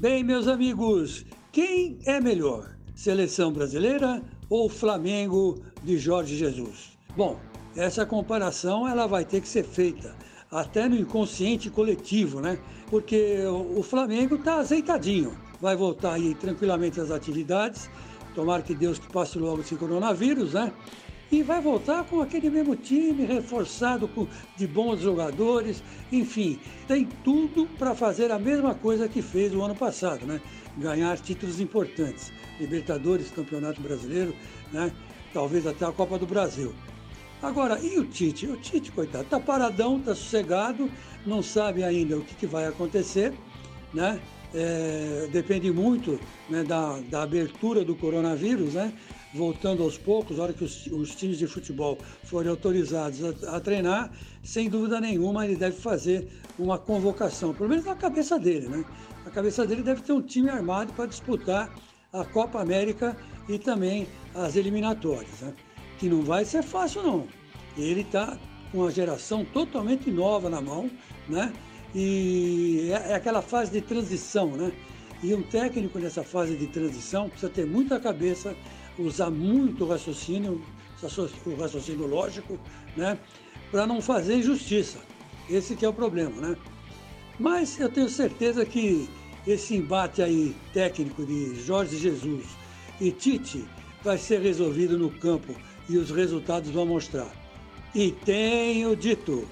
Bem, meus amigos, quem é melhor? Seleção brasileira ou Flamengo de Jorge Jesus? Bom, essa comparação ela vai ter que ser feita até no inconsciente coletivo, né? Porque o Flamengo está azeitadinho, vai voltar aí tranquilamente às atividades. Tomara que Deus que passe logo esse coronavírus, né? E vai voltar com aquele mesmo time, reforçado com, de bons jogadores, enfim, tem tudo para fazer a mesma coisa que fez o ano passado, né? Ganhar títulos importantes, Libertadores, Campeonato Brasileiro, né? Talvez até a Copa do Brasil. Agora, e o Tite? O Tite, coitado, tá paradão, tá sossegado, não sabe ainda o que, que vai acontecer, né? É, depende muito né, da, da abertura do coronavírus, né? voltando aos poucos, na hora que os, os times de futebol forem autorizados a, a, treinar, sem dúvida nenhuma ele deve fazer uma convocação, pelo menos na cabeça dele, né? Na cabeça dele deve ter um time armado para disputar a Copa América e também as eliminatórias, né? Que não vai ser fácil não. Ele está com uma geração totalmente nova na mão, né? E é, é aquela fase de transição, né? E um técnico nessa fase de transição precisa ter muita cabeça usar muito o raciocínio, o raciocínio lógico, né? Para não fazer injustiça. Esse que é o problema, né? Mas eu tenho certeza que esse embate aí técnico de Jorge Jesus e Tite vai ser resolvido no campo e os resultados vão mostrar. E tenho dito.